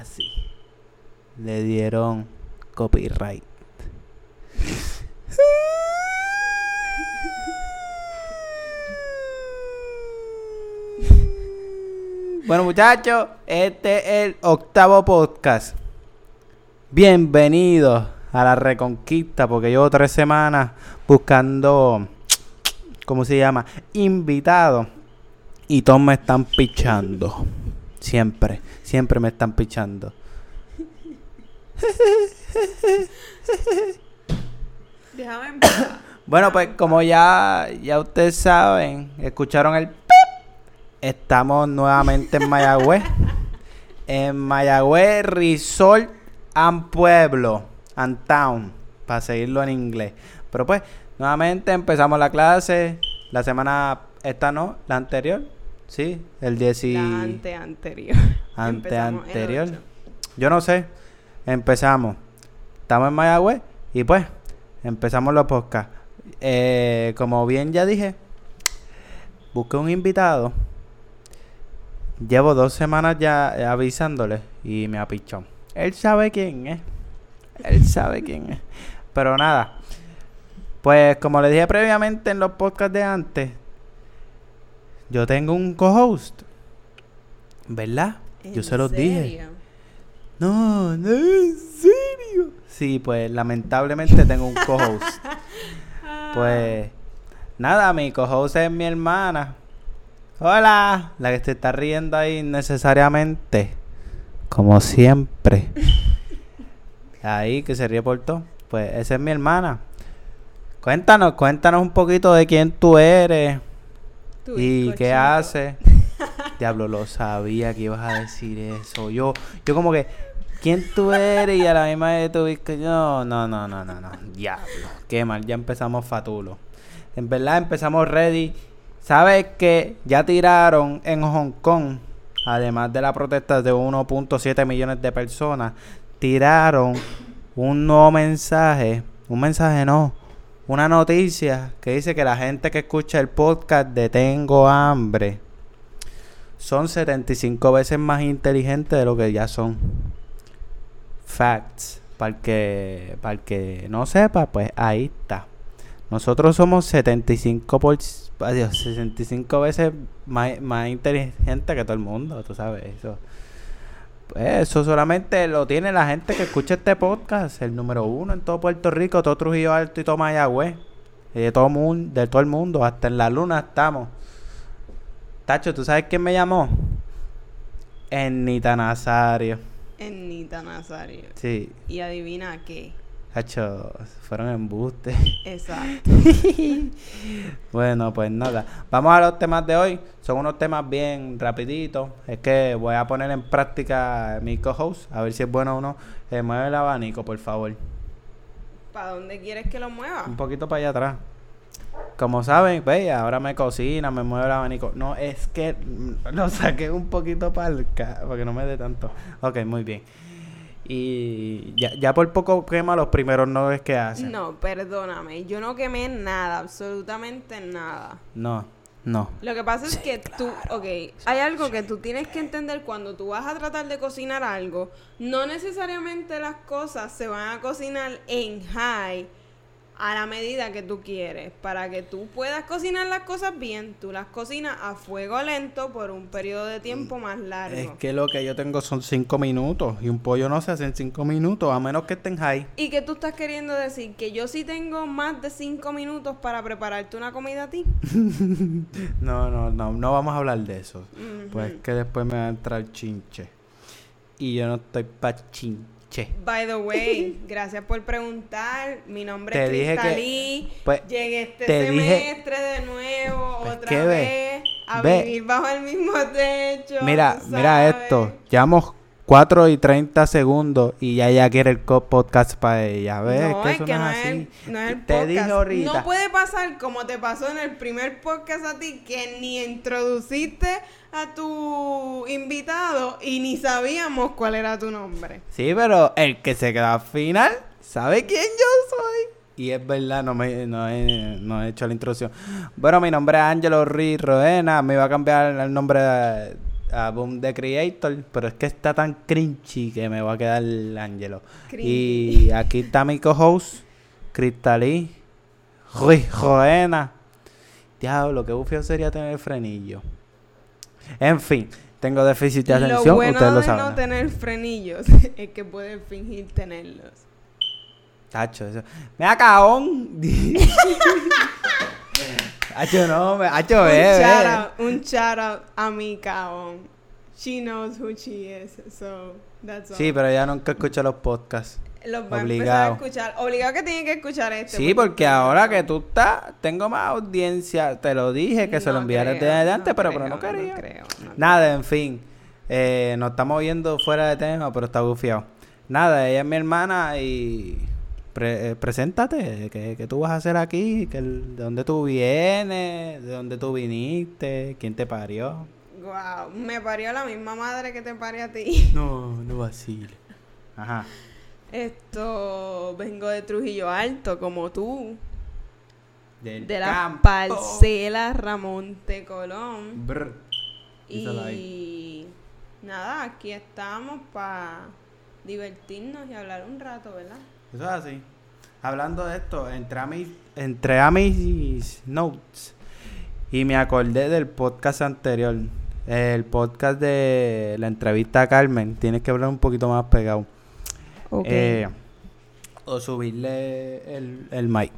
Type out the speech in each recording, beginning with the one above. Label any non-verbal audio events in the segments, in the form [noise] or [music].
así. Le dieron copyright. Bueno, muchachos, este es el octavo podcast. Bienvenidos a la Reconquista, porque llevo tres semanas buscando, ¿cómo se llama? Invitados. Y todos me están pichando. Siempre, siempre me están pichando. Déjame. Bueno, pues como ya, ya ustedes saben, escucharon el pip, estamos nuevamente en Mayagüez. en Mayagüez Resort and Pueblo and Town, para seguirlo en inglés. Pero pues, nuevamente empezamos la clase. La semana, esta no, la anterior. Sí, el 10 y... La ante anterior. [laughs] Ante anterior. Yo no sé. Empezamos. Estamos en Mayagüez y pues empezamos los podcasts. Eh, como bien ya dije, busqué un invitado. Llevo dos semanas ya avisándole y me ha pichado. Él sabe quién es. Él sabe quién es. [laughs] Pero nada. Pues como le dije previamente en los podcasts de antes, yo tengo un co-host. ¿Verdad? Yo ¿En se los dije. No, no, en serio. Sí, pues lamentablemente tengo un co-host. [laughs] pues nada, mi co-host es mi hermana. Hola, la que se está riendo ahí necesariamente. Como siempre. [laughs] Ahí que se ríe por todo. Pues esa es mi hermana. Cuéntanos, cuéntanos un poquito de quién tú eres Tu y qué haces. [laughs] Diablo, lo sabía que ibas a decir eso. Yo, yo como que, ¿quién tú eres? Y a la misma vez tú que no, no, no, no, no, no. Diablo, qué mal, ya empezamos fatulo. En verdad empezamos ready. ¿Sabes que ya tiraron en Hong Kong, además de la protesta de 1.7 millones de personas, tiraron un nuevo mensaje, un mensaje no, una noticia que dice que la gente que escucha el podcast de Tengo hambre son 75 veces más inteligentes de lo que ya son. Facts. Para el que, para que no sepa, pues ahí está. Nosotros somos 75 por, adiós, 65 veces más, más inteligentes que todo el mundo, tú sabes eso. Eso solamente lo tiene la gente que escucha este podcast, el número uno en todo Puerto Rico, todo Trujillo Alto y todo Mayagüez. Y de todo, mun- de todo el mundo, hasta en la luna estamos. Tacho, ¿tú sabes quién me llamó? Ennita Nazario. Ennita Nazario. Sí, Y adivina qué. Tacho, fueron embustes. Exacto. [laughs] Bueno, pues nada. Vamos a los temas de hoy. Son unos temas bien rapiditos. Es que voy a poner en práctica mi co-host. A ver si es bueno o no. Eh, mueve el abanico, por favor. ¿Para dónde quieres que lo mueva? Un poquito para allá atrás. Como saben, ve, ahora me cocina, me mueve el abanico. No, es que lo saqué un poquito para el porque no me dé tanto. Ok, muy bien. Y ya, ya por poco quema los primeros noves que hacen. No, perdóname. Yo no quemé nada, absolutamente nada. No, no. Lo que pasa es Sí, que tú, ok, hay algo que tú tienes que entender cuando tú vas a tratar de cocinar algo, no necesariamente las cosas se van a cocinar en high a la medida que tú quieres. Para que tú puedas cocinar las cosas bien, tú las cocinas a fuego lento por un periodo de tiempo más largo. Es que lo que yo tengo son cinco minutos y un pollo no se hace en cinco minutos a menos que estén high. ¿Y que tú estás queriendo decir? ¿Que yo sí tengo más de cinco minutos para prepararte una comida a ti? [laughs] No, no, no, no vamos a hablar de eso. Pues que después me va a entrar chinche. Y yo no estoy pa' chinche. By the way, [laughs] gracias por preguntar. Mi nombre Te es Cristalí. pues, Llegué este te dije- semestre de nuevo, Pues, otra vez, a Ve. vivir bajo el mismo techo. Mira, mira esto. Llevamos 4 y 30 segundos y ya ella quiere el podcast para ella. ¿Ves? No, que es que no no es así. el, no es el Te podcast. dije ahorita. No puede pasar como te pasó en el primer podcast a ti, que ni introduciste a tu invitado y ni sabíamos cuál era tu nombre. Sí, pero el que se queda al final sabe quién yo soy. Y es verdad, no, me, no, he, no he hecho la introducción. Bueno, mi nombre es Ángelo Ruiz Roena. Me iba a cambiar el nombre de- a Boom the Creator, pero es que está tan cringy que me va a quedar el Ángelo. Y aquí está mi co-host, Cristalí, Ruiz Joena. Diablo, qué bufio sería tener frenillo. En fin, tengo déficit de atención, lo bueno ustedes lo de saben. no tener frenillos [laughs] es que puedes fingir tenerlos. Tacho, eso. ¡Me cabón! [laughs] [laughs] Hacho, no, hacho, un, shout out, un shout out a mi caón. She knows who she is, so that's all. Sí, pero ya nunca escucho los podcasts. Los va a empezar a obligado. escuchar. Obligado que tiene que escuchar este. Sí, porque ahora que tú estás, tengo más audiencia. Te lo dije que se lo enviara creo, de adelante, no pero, creo, pero no quería. creo, Nada, en fin. Eh, nos estamos viendo fuera de tema, pero está bufiado. Nada, ella es mi hermana y pre- eh, preséntate, ¿qué, qué tú vas a hacer aquí? ¿Qué el- ¿De dónde tú vienes? ¿De dónde tú viniste? ¿Quién te parió? Wow, me parió la misma madre que te parió a ti. [laughs] No, no vacile. Ajá. Esto, vengo de Trujillo Alto, como tú. Del De la campo. parcela Ramón de Colón. Brr. Y nada, aquí estamos para divertirnos y hablar un rato, ¿verdad? Eso es así. Hablando de esto, entré a mis, entré a mis notes y me acordé del podcast anterior. El podcast de la entrevista a Carmen. Tienes que hablar un poquito más pegado. Ok. Eh, o subirle el, el mic.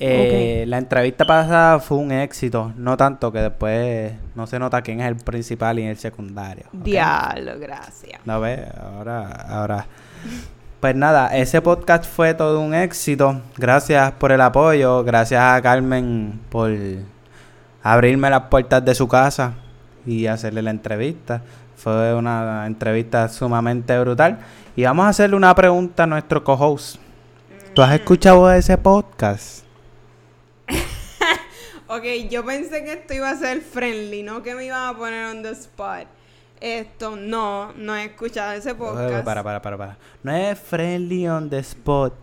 Eh, La entrevista pasada fue un éxito. No tanto que después no se nota quién es el principal y el secundario. ¿ok? Diablo, gracias. No ve, ahora, ahora. Pues nada, ese podcast fue todo un éxito. Gracias por el apoyo. Gracias a Carmen por abrirme las puertas de su casa y hacerle la entrevista. Fue una entrevista sumamente brutal. Y vamos a hacerle una pregunta a nuestro co-host. ¿Tú has escuchado ese podcast? [laughs] Ok, yo pensé que esto iba a ser friendly, no que me iban a poner on the spot. Esto, no, no he escuchado ese podcast. Para, para, para, para. No es friendly on the spot.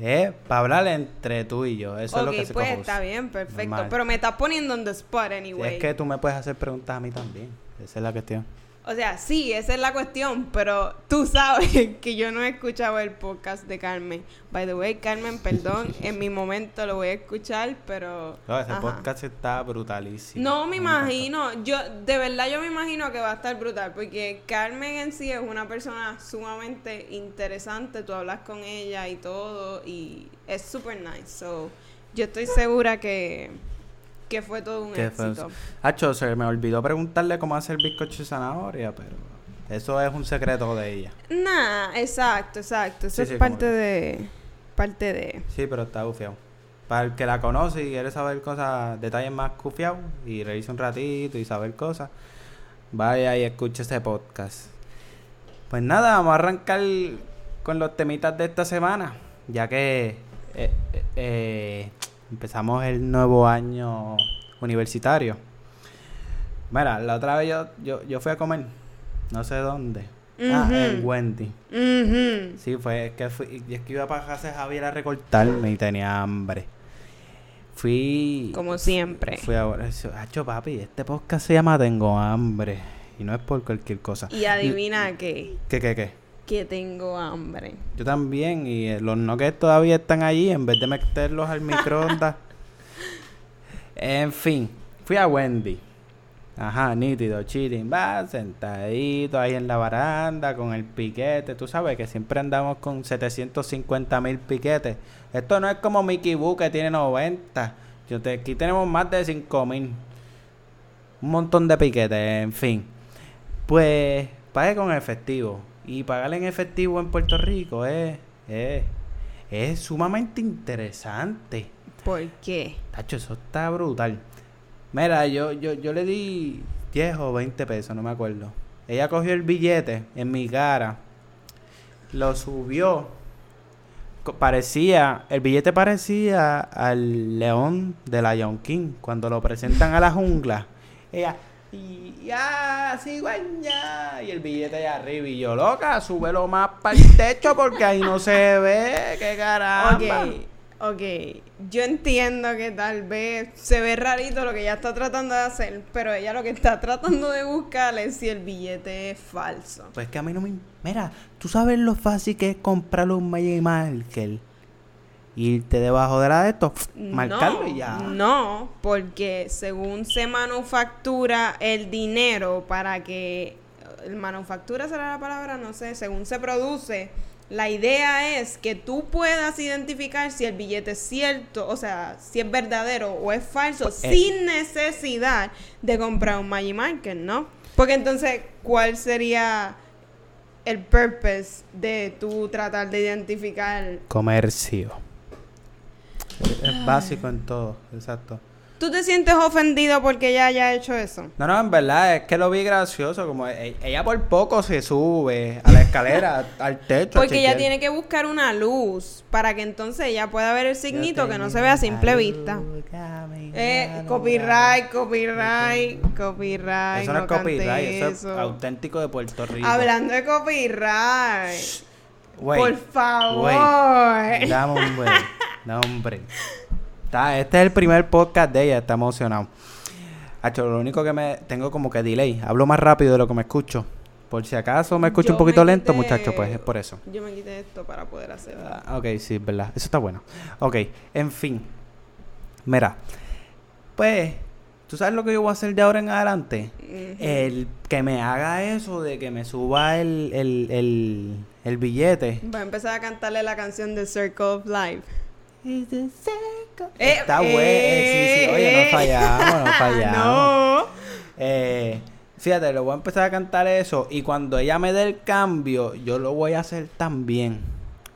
Es para hablar entre tú y yo. Eso es lo que se pues está bien, perfecto. Normal. Pero me estás poniendo on the spot anyway. Es que tú me puedes hacer preguntas a mí también. Esa es la cuestión. O sea, sí, esa es la cuestión, pero tú sabes [laughs] que yo no he escuchado el podcast de Carmen. By the way, Carmen, perdón, en mi momento lo voy a escuchar, pero... No, ese ajá. podcast está brutalísimo. No me imagino, yo de verdad yo me imagino que va a estar brutal, porque Carmen en sí es una persona sumamente interesante, tú hablas con ella y todo, y es super nice, so yo estoy segura que, que fue todo un ¿Qué fue éxito. Hacho, se me olvidó preguntarle cómo hacer bizcocho de zanahoria, pero eso es un secreto de ella. Nah, exacto, exacto, eso Sí, es sí, parte de, parte de... Sí, pero está bufiado. Para el que la conoce y quiere saber cosas, detalles más cufiados y reírse un ratito y saber cosas, vaya y escuche ese podcast. Pues nada, vamos a arrancar con los temitas de esta semana, ya que eh, eh, eh, empezamos el nuevo año universitario. Mira, la otra vez yo, yo, yo fui a comer, no sé dónde. Ah, en Wendy. Ujú. Sí, fue es que fui, es que iba para casa de Javier a recortarme y tenía hambre. Fui. Como siempre. Fui a. Hacho, papi, este podcast se llama Tengo hambre. Y no es por cualquier cosa. Y adivina qué, ¿Qué, qué, qué? Que tengo hambre. Yo también. Y eh, los nuggets todavía están allí en vez de meterlos al microondas. [laughs] en fin, fui a Wendy. Ajá, nítido, chilling, va, sentadito ahí en la baranda con el piquete. Tú sabes que siempre andamos con 750 mil piquetes. Esto no es como Mickey Boo que tiene 90. Yo te, aquí tenemos más de 5 mil. Un montón de piquetes, en fin. Pues pague con efectivo. Y pagar en efectivo en Puerto Rico es, es, es sumamente interesante. ¿Por qué? Tacho, eso está brutal. Mira, yo, yo, yo le di 10 o 20 pesos, no me acuerdo. Ella cogió el billete en mi cara, lo subió. Parecía, el billete parecía al león de Lion King cuando lo presentan a la jungla. Ella, y ya, cigüeña. Y el billete allá arriba. Y yo, loca, súbelo más para el techo porque ahí no se ve. ¡Qué caramba! Ok, Ok, yo entiendo que tal vez se ve rarito lo que ella está tratando de hacer, pero ella lo que está tratando de buscar es si el billete es falso. Pues que a mí no me... Mira, tú sabes lo fácil que es comprarle un Magic Marker. Irte debajo de la de esto, marcarlo y ya. No, porque según se manufactura el dinero para que... El manufactura será la palabra, no sé, según se produce la idea es que tú puedas identificar si el billete es cierto, o sea, si es verdadero o es falso, Pues, eh. sin necesidad de comprar un Magic Marker, ¿no? Porque entonces, ¿cuál sería el purpose de tú tratar de identificar? Comercio. Es básico en todo, exacto. ¿Tú te sientes ofendido porque ella haya hecho eso? No, no, en verdad es que lo vi gracioso. Como e- ella por poco se sube a la escalera, [laughs] al techo. a Porque ella chequear. tiene que buscar una luz para que entonces ella pueda ver el signito que no se ve a simple vista. Eh, copyright, copyright, copyright. Eso no, es cante copyright, eso, es auténtico de Puerto Rico. Hablando de copyright. Güey, por favor. güey, Dame un break. [laughs] Un break. Está, este es el primer podcast de ella, está emocionado. Hacho, lo único que me tengo como que delay. Hablo más rápido de lo que me escucho. Por si acaso me escucho Yo un poquito lento, muchachos, pues es por eso. Yo me quité esto para poder hacerlo. Ah, ok, sí, verdad. Eso está bueno. Ok, en fin. Mira, pues, ¿tú sabes lo que yo voy a hacer de ahora en adelante? El que me haga eso de que me suba el, el, el, el billete. Va a empezar a cantarle la canción de Circle of Life. Eh, Está bueno. eh, sí, sí. Oye, no fallamos, no [laughs] fallamos. no. Eh, fíjate, le voy a empezar a cantar eso. Y cuando ella me dé el cambio, yo lo voy a hacer también.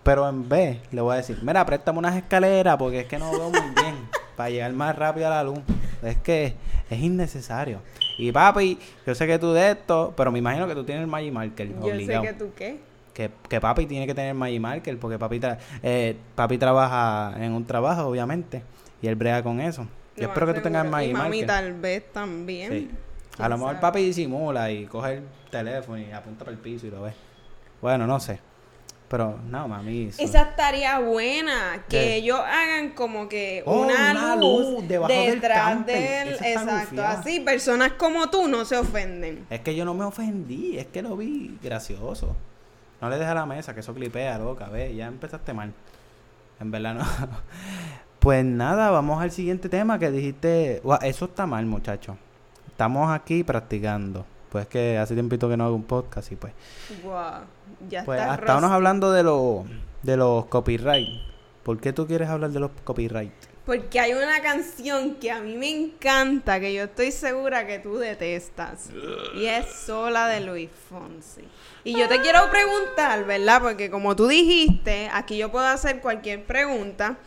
Pero en vez, le voy a decir: Mira, préstame unas escaleras porque es que no veo muy bien. [laughs] para llegar más rápido a la luz. Es que es innecesario. Y papi, yo sé que tú de esto, pero me imagino que tú tienes el Magic Marker. Yo obligado. sé que tú qué. Que, que papi tiene que tener Magic Marker porque papi, tra- eh, papi trabaja en un trabajo, obviamente, y él brega con eso. Yo espero que tú tengas seguro. Y Magic mami Marker. tal vez también. Sí. A ¿Quién lo mejor sabe? papi disimula y coge el teléfono y apunta para el piso y lo ve. Bueno, no sé. Pero no, mami. eso- Esa estaría buena, que ¿Qué? ellos hagan como que Oh, una, una luz, luz debajo del detrás del... Está Exacto, así personas como tú no se ofenden. Es que yo no me ofendí, es que lo vi gracioso. No le dejes a la mesa, que eso clipea, loca, ve, ya empezaste mal. En verdad no. [laughs] Pues nada, vamos al siguiente tema que dijiste. Eso está mal, muchachos. Estamos aquí practicando. Pues que hace tiempito que no hago un podcast y pues. Wow, ya Pues está estábamos hablando de los de los copyright. ¿Por qué tú quieres hablar de los copyright? Porque hay una canción que a mí me encanta, que yo estoy segura que tú detestas. Y es Sola de Luis Fonsi. Y yo te quiero preguntar, ¿verdad? Porque como tú dijiste, aquí yo puedo hacer cualquier pregunta.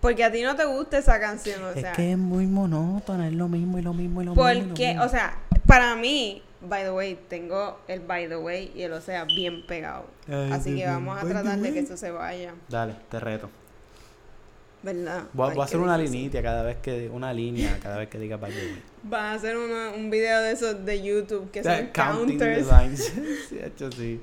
Porque a ti no te gusta esa canción, o sea. es que es muy monótona, es lo mismo y lo mismo y lo mismo. Porque, o sea, para mí, by the way, tengo el by the way y el o sea bien pegado. Ay, Así que vamos a tratar de que eso se vaya, Dale, te reto. ¿Verdad? Voy, voy a hacer una linita cada vez que una línea cada vez que diga by the way. Van a hacer una- un video de esos de YouTube que son counting counters. lines. [laughs] sí, hecho sí.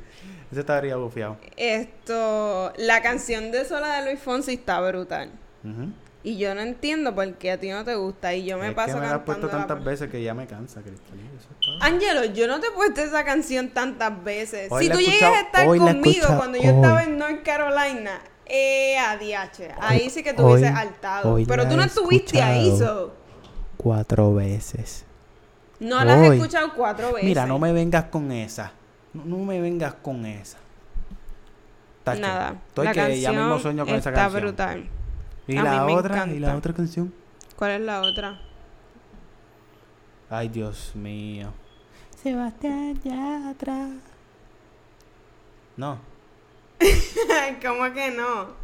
Ese estaría bufiado. Esto, la canción de Sola de Luis Fonsi está brutal. Ujú. Y yo no entiendo por qué a ti no te gusta. Y yo me es paso que me la has puesto la- tantas veces que ya me cansa, Cristalina. Eso es todo. Angelo, yo no te he puesto esa canción tantas veces. Hoy si tú llegas a estar conmigo cuando yo estaba hoy. en North Carolina, eh, ADH. Ahí sí que Hoy- hartado. hoy Pero tú no estuviste ahí, so. Cuatro veces. No la has Hoy. escuchado cuatro veces. Mira, no me vengas con esa. No, no me vengas con esa. Tacho, Nada. Estoy la que canción ya mismo sueño con esa está canción. brutal. ¿Y A la mí me otra? ¿Y la otra canción? ¿Cuál es la otra? Ay, Dios mío. Sebastián ya atrás. No. ¿Cómo que no?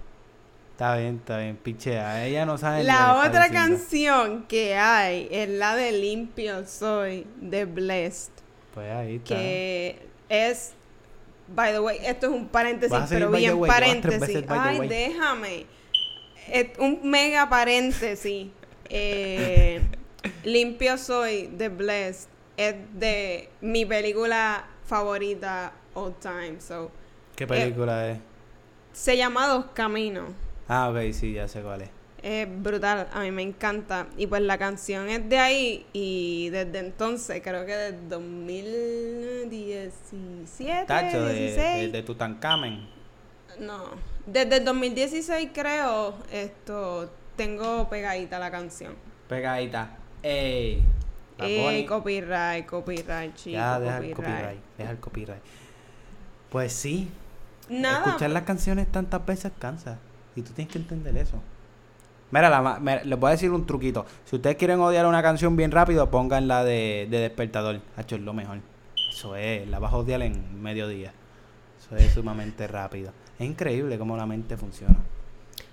Está bien, está bien, pichea. Ella no sabe La otra canción que hay es la de Limpio Soy de Blessed. Pues ahí está. que es by the way esto es un paréntesis pero bien way, paréntesis ay way. déjame Es un mega paréntesis eh, [laughs] limpio soy de Blessed es de mi película favorita all time so ¿Qué película es? se llama Dos Caminos Ah, ok, sí, ya sé cuál es. Es brutal, a mí me encanta. Y pues la canción es de ahí y desde entonces, creo que desde 2017, Tacho, de, 16. de, de Tutankamen. No, desde el 2016 creo, esto, tengo pegadita la canción. Pegadita. Ey. Eh, Bunny. copyright, copyright, chico, Ya, deja el copyright. copyright. Deja el copyright. Pues sí. Nada. Escuchar las canciones tantas veces cansa. Y tú tienes que entender eso. Mira, la, mira, les voy a decir un truquito. Si ustedes quieren odiar una canción bien rápido, pongan la de, de Despertador. Hacho, es lo mejor. Eso es, la vas a odiar en mediodía. Eso es sumamente rápido. Es increíble cómo la mente funciona.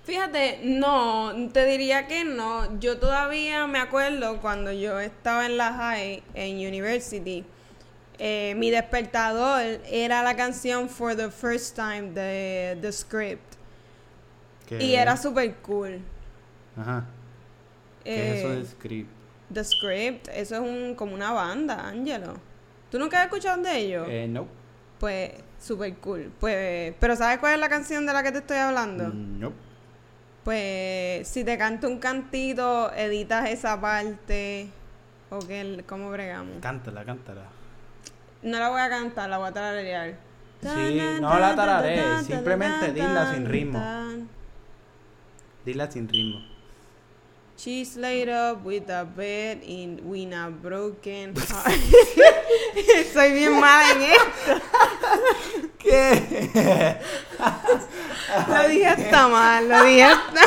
Fíjate, no, te diría que no. Yo todavía me acuerdo cuando yo estaba en la high, en university, eh, mi despertador era la canción For the First Time de The Script. Que- Y era súper cool. Ajá. ¿Qué es eso Eh, de script? The Script, eso es un, como una banda, Angelo. ¿Tú nunca has escuchado de ellos? Eh, no. Pues, súper cool. Pues, pero ¿sabes cuál es la canción de la que te estoy hablando? No. Pues si te canto un cantito, editas esa parte. ¿O qué? ¿Cómo bregamos? Cántala, cántala. No la voy a cantar, la voy a tararear. Sí, no la tararees, simplemente dila sin ritmo. Dila sin ritmo. She's laid up with a bed in with a broken [laughs] heart. [laughs] Soy bien mala en esto. ¿Qué? Lo dije hasta mal, lo dije hasta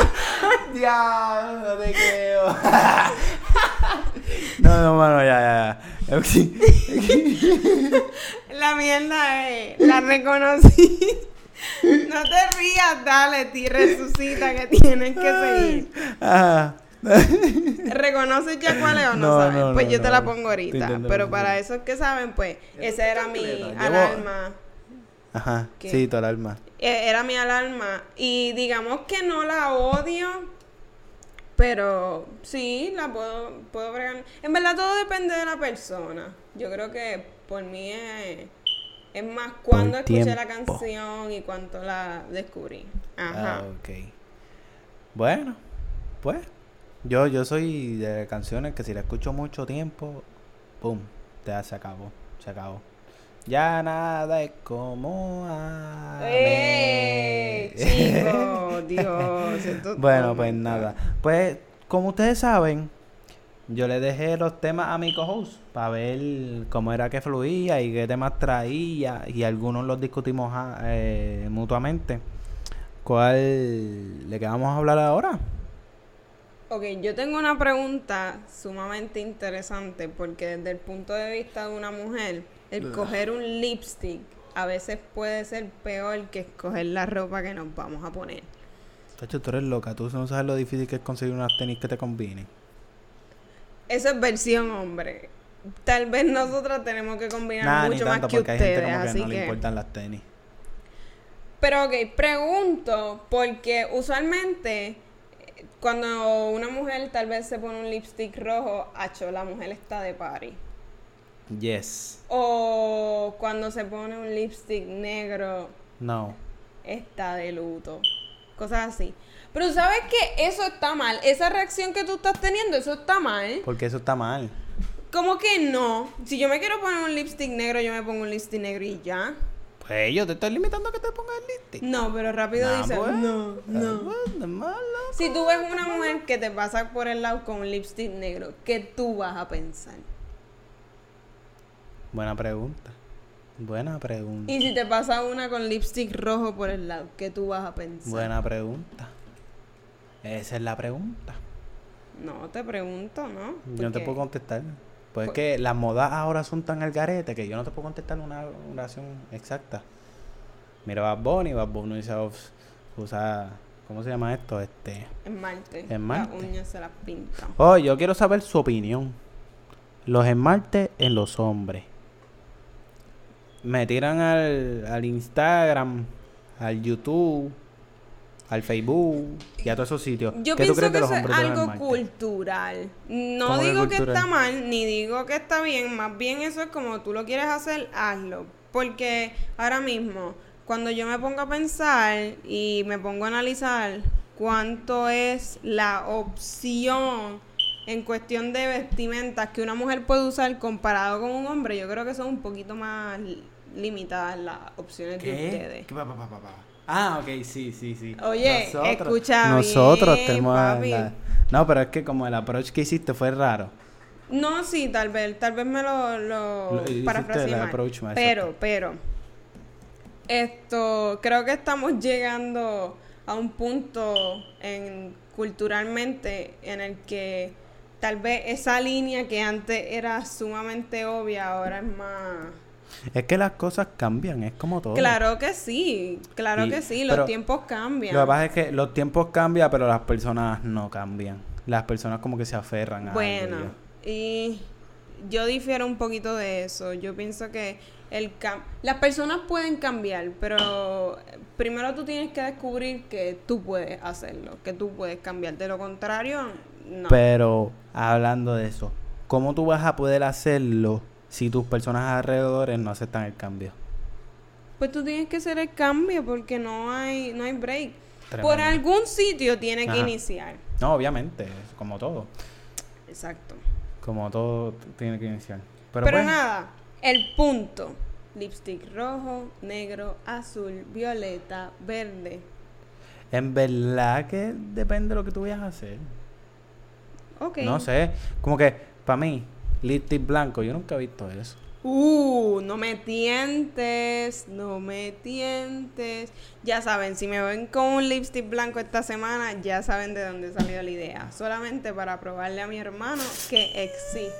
Diablo, no te creo. [laughs] no, no, mano, ya, ya, ya. [laughs] La mierda es, la reconocí. No te rías, dale, ti resucita que tienes que seguir. Ajá. ¿Reconoces ya cuál es o no, No, sabes? no, pues no, yo te la pongo ahorita. Pero para esos que saben, pues, esa era mi. Llevo- alarma. Ajá, ¿Qué? sí, tu alarma. Eh, Era mi alarma. Y digamos que no la odio. Pero sí, la puedo, puedo bregar. En verdad todo depende de la persona. Yo creo que por mí es, es más cuando escuché la canción y cuánto la descubrí. Ah, Ajá. ok. Bueno, pues, yo, yo soy de canciones que si la escucho mucho tiempo, pum, ya se acabó, se acabó. Ya nada es como ¡Eh! [laughs] antes. Chico, Dios. [laughs] Bueno, pues nada. Pues, como ustedes saben, yo le dejé los temas a mi co-host para ver cómo era que fluía y qué temas traía. Y algunos los discutimos ah, eh, mutuamente. ¿Cuál le vamos a hablar ahora? Ok, yo tengo una pregunta sumamente interesante porque desde el punto de vista de una mujer, el coger un lipstick a veces puede ser peor que escoger la ropa que nos vamos a poner. Tacho, tú eres loca. Tú no sabes lo difícil que es conseguir unas tenis que te combinen. Eso es versión hombre. Tal vez nosotras tenemos que combinar ni mucho más tanto, que porque hay gente ustedes, como que no le que... importan las tenis. Pero ok, pregunto, porque usualmente cuando una mujer tal vez se pone un lipstick rojo, acho, la mujer está de party. Yes. O cuando se pone un lipstick negro, No. está de luto. Cosas así. Pero sabes que eso está mal. Esa reacción que tú estás teniendo, eso está mal. Porque eso está mal. ¿Cómo que no? Si yo me quiero poner un lipstick negro, yo me pongo un lipstick negro y ya. Pues yo te estoy limitando a que te pongas el lipstick. No, pero rápido Nah, dice, pues. no, no. Pues, malo. Si tú ves una mujer que te pasa por el lado con un lipstick negro, ¿qué tú vas a pensar? Buena pregunta. Buena pregunta. Y si te pasa una con lipstick rojo por el lado, ¿qué tú vas a pensar? Buena pregunta. Esa es la pregunta. No, te pregunto, ¿no? Yo no te puedo contestar. Pues es Pues- que las modas ahora son tan al garete que yo no te puedo contestar una oración exacta. Mira, Bad Bunny, Bad Bunny usa, usa- ¿cómo se llama esto? Este. Esmalte. Esmalte. Las uñas se las pintan. Oh, yo quiero saber su opinión. Los esmaltes en los hombres. Me tiran al, al Instagram, al YouTube, al Facebook y a todos esos sitios. Yo ¿Qué tú pienso crees que de los eso es algo cultural. No ¿Cómo que digo que, está mal, ni digo que está bien. Más bien eso es como tú lo quieres hacer, hazlo. Porque ahora mismo, cuando yo me pongo a pensar y me pongo a analizar cuánto es la opción en cuestión de vestimentas que una mujer puede usar comparado con un hombre, yo creo que son un poquito más limitadas las opciones de ustedes. ¿Qué pa, pa, pa, pa, pa? Ah, ok, sí, sí, sí. Oye, escucha Nosotros bien, tenemos papi. la- No, pero es que como el approach que hiciste fue raro. No, sí, tal vez, tal vez me lo, lo Lo- parafraseé Pero, pero, esto, creo que estamos llegando a un punto en culturalmente en el que tal vez esa línea que antes era sumamente obvia ahora es más... Es que las cosas cambian, es como todo. Claro que sí, claro Y- que sí, los tiempos cambian. Lo que pasa es que los tiempos cambian, pero las personas no cambian. Las personas como que se aferran a Bueno, algo y yo difiero un poquito de eso. Yo pienso que el cam las personas pueden cambiar, pero primero tú tienes que descubrir que tú puedes hacerlo, que tú puedes cambiar. De lo contrario, no. Pero hablando de eso, ¿cómo tú vas a poder hacerlo si tus personas alrededores no aceptan el cambio? Pues tú tienes que hacer el cambio porque no hay no hay break. Tremendo. Por algún sitio tiene que iniciar. No, obviamente, como todo. Exacto. Como todo tiene que iniciar. Pero, Pero, pues, nada, el punto. Lipstick rojo, negro, azul, violeta, verde. en verdad que depende de lo que tú vayas a hacer. Ok. No sé, como que para mí, lipstick blanco, yo nunca he visto eso. Uh, no me tientes, no me tientes. Ya saben, si me ven con un lipstick blanco esta semana, ya saben de dónde salió la idea. Solamente para probarle a mi hermano que existe.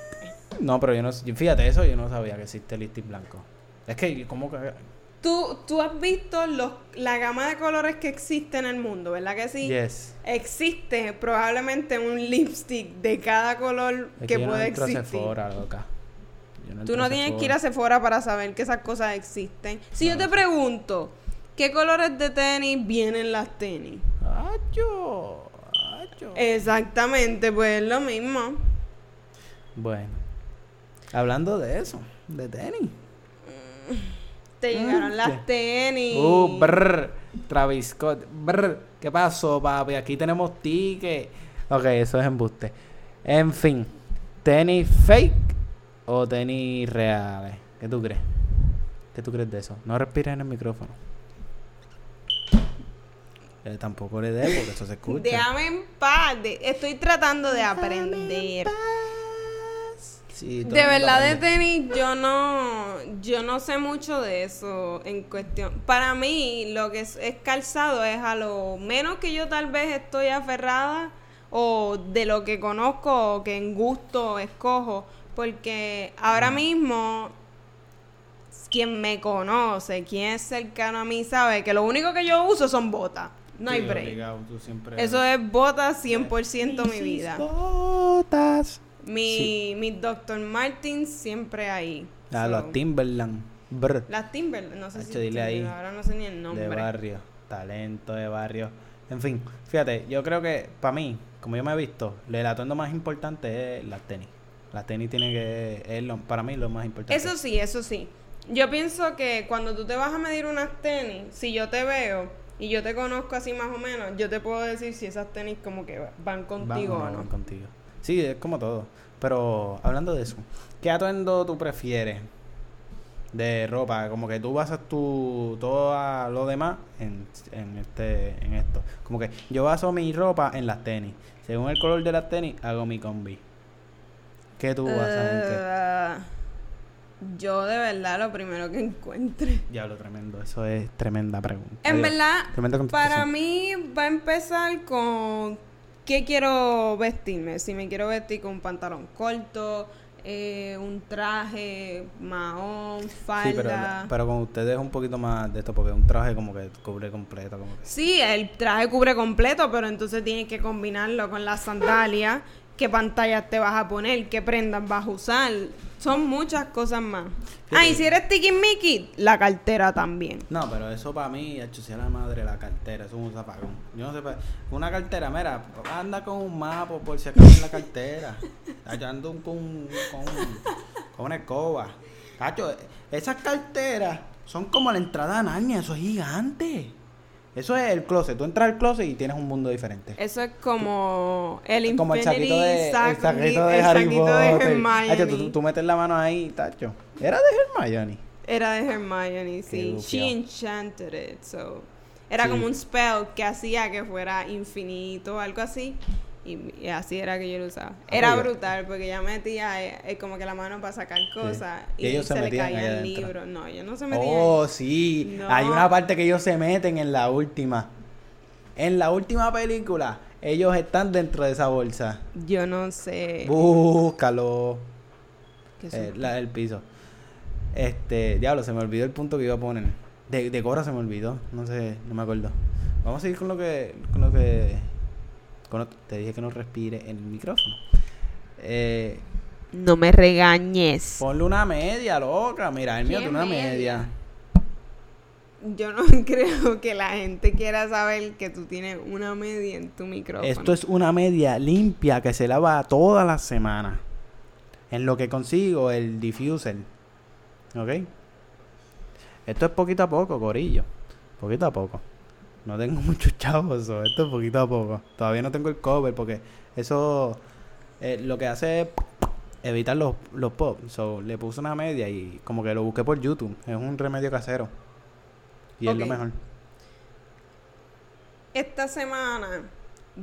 No, pero yo no, fíjate eso, yo no sabía que existe lipstick blanco. Es que, como que? Tú, tú has visto los, la gama de colores que existe en el mundo, ¿verdad que sí? Yes. Existe probablemente un lipstick de cada color Es que yo no puede a existir. Sephora, loca. Yo Tú no tienes que ir a Sephora para saber que esas cosas existen. Si yo te pregunto, ¿qué colores de tenis vienen las tenis? ¡Acho! ¡Acho! Exactamente, pues es lo mismo. Bueno, hablando de eso, de tenis. Te llegaron las tenis. Uh, brr, Travis Scott, brr. ¿Qué pasó, papi? Aquí tenemos tickets. Ok, eso es embuste. En fin, ¿tenis fake o tenis reales? ¿Qué tú crees? ¿Qué tú crees de eso? No respires en el micrófono. Eh, tampoco le dé porque eso se escucha. Déjame en paz. estoy tratando de aprender. Sí, De verdad de tenis yo no yo no sé mucho de eso en cuestión. Para mí lo que es, es calzado es a lo menos que yo tal vez estoy aferrada o de lo que conozco o que en gusto escojo, porque ahora mismo quien me conoce, quien es cercano a mí sabe que lo único que yo uso son botas. No hay break. obligado, tú siempre- Eso es botas 100% mi vida. Botas. Mi, mi Dr. Martin siempre ahí. Ah, So, los Timberland. Brr. Las Timberland, no sé si dile ahí. Ahora no sé ni el de nombre. barrio, talento de barrio. En fin, fíjate, yo creo que para mí, como yo me he visto, el atuendo más importante es las tenis. Las tenis tienen que es lo- para mí lo más importante. Eso sí, eso sí. Yo pienso que cuando tú te vas a medir unas tenis, si yo te veo y yo te conozco así más o menos, yo te puedo decir si esas tenis como que van contigo Van o no. van contigo. Sí, es como todo. Pero hablando de eso, ¿qué atuendo tú prefieres de ropa? Como que tú basas tu todo lo demás en, en este en esto. Como que yo baso mi ropa en las tenis. Según el color de las tenis, hago mi combi. ¿Qué tú basas en qué? Eh, yo de verdad lo primero que encuentre. [laughs] Diablo, tremendo. Eso es tremenda pregunta. En Digo, verdad, para mí va a empezar con qué quiero vestirme. Si me quiero vestir con un pantalón corto, eh, un traje, mahón, falda. Sí, pero, pero con ustedes es un poquito más de esto, porque un traje como que cubre completo. Como que. Sí, el traje cubre completo, pero entonces tienes que combinarlo con las sandalias. ¿Qué pantallas te vas a poner? ¿Qué prendas vas a usar? Son muchas cosas más. Ah, y si eres Tiki Mickey, la cartera también. No, pero eso para mí, hecho sea la madre la cartera, eso es un zapagón. Yo no sé, pa- una cartera, mira, anda con un mapa por si acaso en la cartera. Yo ando con, con, con una escoba. Tacho, esas carteras son como la entrada a Narnia, eso es gigante. Eso es el closet. Tú entras al closet y tienes un mundo diferente. Eso es como el Como el saquito de, el saquito de el Harry saquito de Potter. Hermione. Tú, tú metes la mano ahí, tacho. Era de Hermione. Era de Hermione, sí. She enchanted it, so... Era Sí. como un spell que hacía que fuera infinito, algo así. Y, y así era que yo lo usaba. Era oye. brutal porque ya metía eh, como que la mano para sacar cosas. Y Y, ellos se se, le caían libros. No, ellos no se metían. Oh, sí. No. Hay una parte que ellos se meten en la última. En la última película, ellos están dentro de esa bolsa. Yo no sé. Búscalo. qué Eh, la del piso. Este, diablo, se me olvidó el punto que iba a poner. De, de Cora se me olvidó. No sé, no me acuerdo. Vamos a seguir con lo que. Con lo que. Te dije que no respire en el micrófono. Eh, No me regañes. ponle una media, loca. Mira, el mío ¿Qué tiene una media? media. Yo no [laughs] creo que la gente quiera saber que tú tienes una media en tu micrófono. Esto es una media limpia que se lava todas las semanas. En lo que consigo el diffuser. ¿Ok? Esto es poquito a poco, corillo. Poquito a poco. No tengo [laughs] muchos chavos, so, esto es poquito a poco. Todavía no tengo el cover porque eso eh, lo que hace es evitar los, los pop. So, le puse una media y como que lo busqué por YouTube. Es un remedio casero. Y es lo mejor. Esta semana,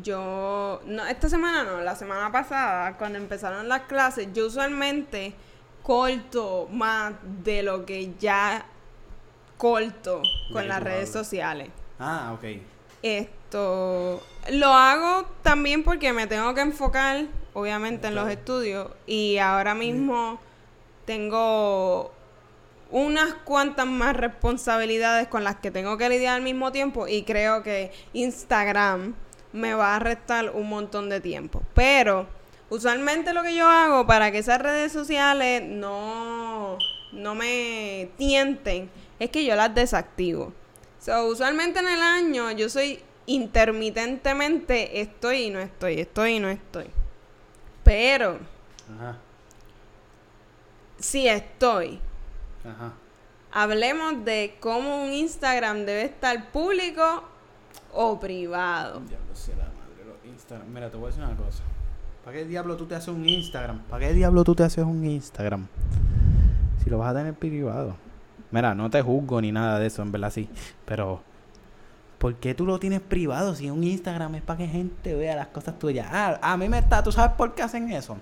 yo. No, esta semana no, la semana pasada, cuando empezaron las clases, yo usualmente corto más de lo que ya corto con las redes sociales. Ah, ok. Esto lo hago también porque me tengo que enfocar, obviamente, en los estudios. Y ahora mismo tengo unas cuantas más responsabilidades con las que tengo que lidiar al mismo tiempo. Y creo que Instagram me va a restar un montón de tiempo. Pero usualmente lo que yo hago para que esas redes sociales no, no me tienten es que yo las desactivo. So, usualmente en el año yo soy intermitentemente estoy y no estoy, estoy y no estoy. Pero Ajá. si estoy, Ajá. hablemos de cómo un Instagram debe estar público o privado. Diablo sea la madre, los Instagram. Mira, te voy a decir una cosa. ¿Para qué diablo tú te haces un Instagram? ¿Para qué diablo tú te haces un Instagram? Si lo vas a tener privado. Mira, no te juzgo ni nada de eso, en verdad sí. Pero, ¿por qué tú lo tienes privado si un Instagram es para que gente vea las cosas tuyas? Ah, a mí me está, ¿tú sabes por qué hacen eso?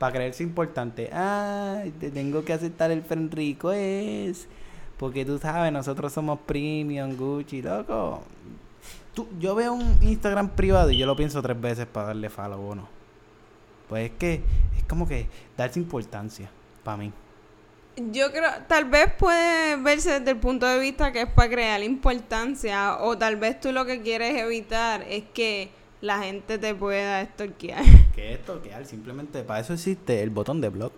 Para creerse importante. Ah, te tengo que aceptar el friend request. Porque tú sabes, nosotros somos premium, Gucci, loco. Tú, yo veo un Instagram privado y yo lo pienso tres veces para darle follow o no. Pues es que es como que darse importancia para mí. Yo creo, tal vez puede verse desde el punto de vista que es para crear importancia o tal vez tú lo que quieres evitar es que la gente te pueda estorquear. [laughs] Que es toquear, simplemente para eso existe el botón de blog.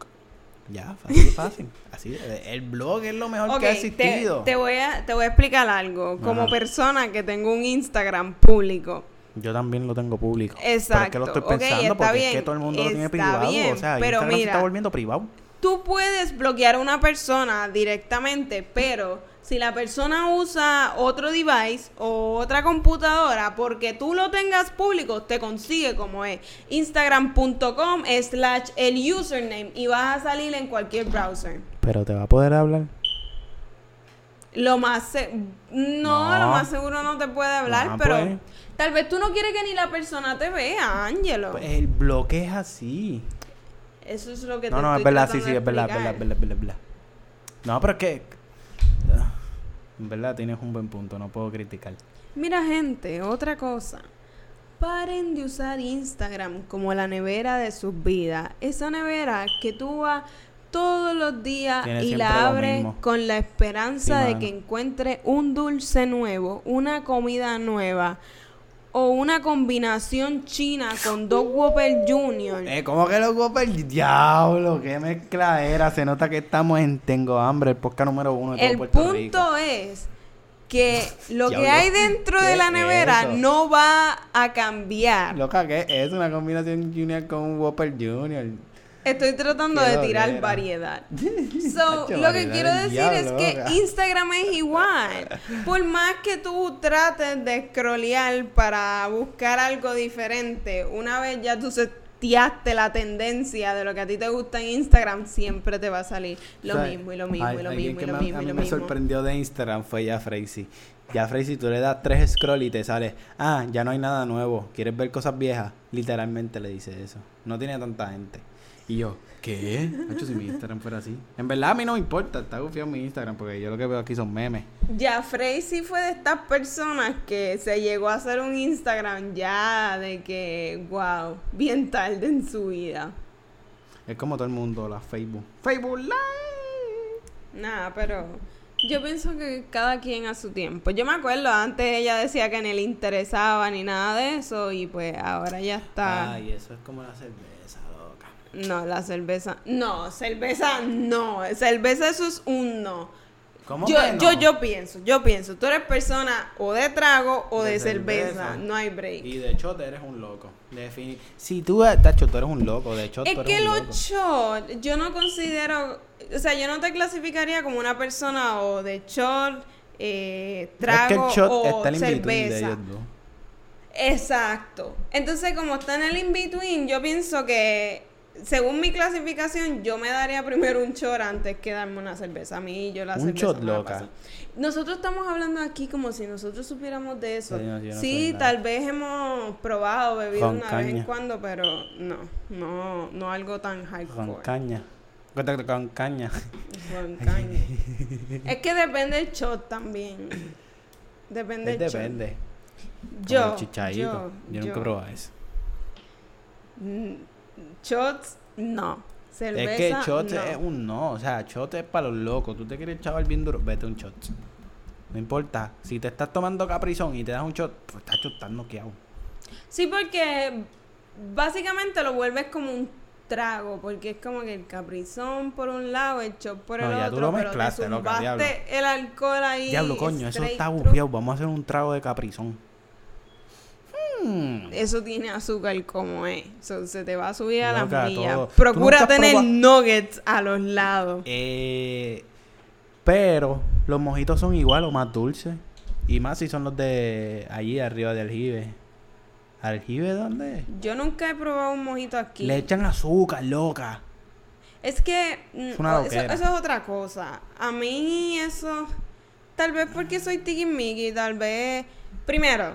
Ya, fácil, [laughs] fácil. Así, el blog es lo mejor que ha existido. te voy a, te voy a explicar algo. Como Ajá. persona que tengo un Instagram público. Yo también lo tengo público. Pero es que Exacto. lo estoy pensando porque es que todo el mundo lo tiene privado. bien, o sea, pero Instagram se mira, está volviendo privado. Tú puedes bloquear a una persona directamente, pero si la persona usa otro device o otra computadora, porque tú lo tengas público, te consigue como es instagram.com slash el username y vas a salir en cualquier browser. Pero te va a poder hablar. Lo más se- no, No. lo más seguro no te puede hablar, No, pero pues. tal vez tú no quieres que ni la persona te vea, Ángelo. Pues el bloque es así. Eso es lo que No, te no, es estoy verdad, sí, sí, es verdad, es verdad, es verdad, es verdad, es. No, pero es que. ah, En verdad tienes un buen punto, no puedo criticar. Mira, gente, otra cosa. Paren de usar Instagram como la nevera de sus vidas. Esa nevera que tú vas todos los días Tiene y la abres con la esperanza Sí, de que encuentre un dulce nuevo, una comida nueva o una combinación china con dos Whopper Junior. Eh, ¿cómo que los Whopper? Diablo, qué mezcla era. Se nota que estamos en Tengo Hambre, el podcast número uno de todo El Puerto Rico. punto es que lo que hay dentro ¿qué de la nevera no va a cambiar. Loca, ¿qué es? Una combinación Junior con un Whopper Junior. Estoy tratando Qué de tirar variedad. [laughs] So, lo que quiero decir es que loca. Instagram es igual. Por más que tú trates de scrollear para buscar algo diferente, una vez ya tú seteaste la tendencia de lo que a ti te gusta en Instagram, siempre te va a salir lo O sea, mismo y lo mismo y lo mismo y lo mismo A y mí lo me mismo. sorprendió de Instagram fue ya Freisy. Ya Freisy, tú le das tres scroll y te sale, ah, ya no hay nada nuevo. ¿Quieres ver cosas viejas? Literalmente le dice eso. No tiene tanta gente. Y yo, ¿qué? Hacho, si mi Instagram fuera así. En verdad a mí no me importa, está confiado mi Instagram porque yo lo que veo aquí son memes. Ya Frey sí fue de estas personas que se llegó a hacer un Instagram ya de que, wow, bien tarde en su vida. Es como todo el mundo, la Facebook. Facebook Live. Nada, pero yo pienso que cada quien a su tiempo. Yo me acuerdo, antes ella decía que ni le interesaba ni nada de eso y pues ahora ya está. Ay, eso es como la cerveza. No, la cerveza. No, cerveza no. Cerveza eso es un no. ¿Cómo Yo, que no? yo, yo pienso, yo pienso, tú eres persona o de trago o de, De cerveza. cerveza. No hay break. Y de hecho eres un loco. Defini si tú, Tacho, tú eres un loco. De hecho, Es tú eres que los shots, yo no considero, o sea, yo no te clasificaría como una persona o de short, eh, Es que trago el shot o está de cerveza. dos. Exacto. Entonces, como está en el in-between, yo pienso que, según mi clasificación, yo me daría primero un shot antes que darme una cerveza. A mí, yo la Un cerveza shot, me la loca. paso. Nosotros estamos hablando aquí como si nosotros supiéramos de eso. Sí, no, yo no sí, sé nada. tal vez hemos probado, bebido Con una vez en cuando, pero no, no, no algo tan Con hardcore. caña. Con, con caña. Con [laughs] caña. es que depende del shot también. Depende Es del shot. depende. Yo, el chichaíto. yo, Yo, nunca yo. he probado eso. Shots, no. Cerveza, es que shot no. es un no. O sea, shot es para los locos. Tú te quieres chaval bien duro, vete un shot. No importa. Si te estás tomando caprizón y te das un shot, pues estás estás noqueado. Sí, porque básicamente lo vuelves como un trago, porque es como que el caprizón por un lado, el shot por el No, ya otro, tú lo pero mezclaste, te loca, diablo. el alcohol ahí. Diablo, coño, eso está bufiado. Vamos a hacer un trago de caprizón. Hmm. Eso tiene azúcar como es. So, se te va a subir a las millas. todo. ¿Tú Procura tener nuggets a los lados. Eh, pero los mojitos son igual o más dulces. Y más si son los de allí arriba de aljibe. ¿Aljibe dónde? Yo nunca he probado un mojito aquí. Le echan azúcar, loca. Es que mm, Es una eso, loquera. eso es otra cosa. A mí eso, tal vez porque soy tiquismiqui, tal vez... Primero,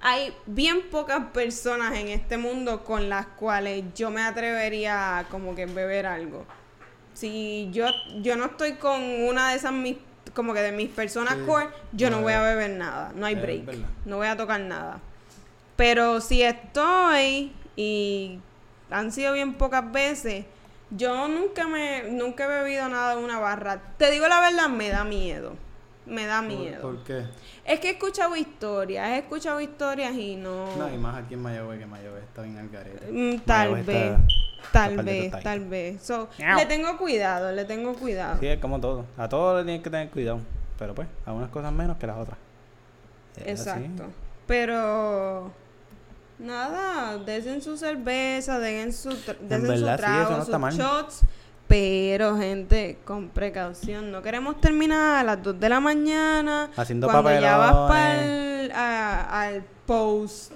hay bien pocas personas en este mundo con las cuales yo me atrevería a como que beber algo. Si yo, yo no estoy con una de esas mis, como que de mis personas Sí. core, yo no No, voy a es- beber nada. No hay break. verdad. No voy a tocar nada. Pero si estoy y han sido bien pocas veces, yo nunca me nunca he bebido nada de una barra. Te digo la verdad, me da miedo. Me da miedo. ¿Por, por qué? Es que he escuchado historias, he escuchado historias y no. No, y más aquí en Mayagüez que Mayagüez está bien al garete. Mm, tal Mayagüez vez, está- tal está vez, tal vez. So, le tengo cuidado, le tengo cuidado. Sí, es como todo. A todos le tienes que tener cuidado. Pero pues, a unas cosas menos que las otras. Es así. Exacto. Pero nada, desen su cerveza, den su, desen su verdad, sí, trago, eso no sus shots. Pero, gente, con precaución. No queremos terminar a las 2 de la mañana. Haciendo cuando ya vas papelones. para al post,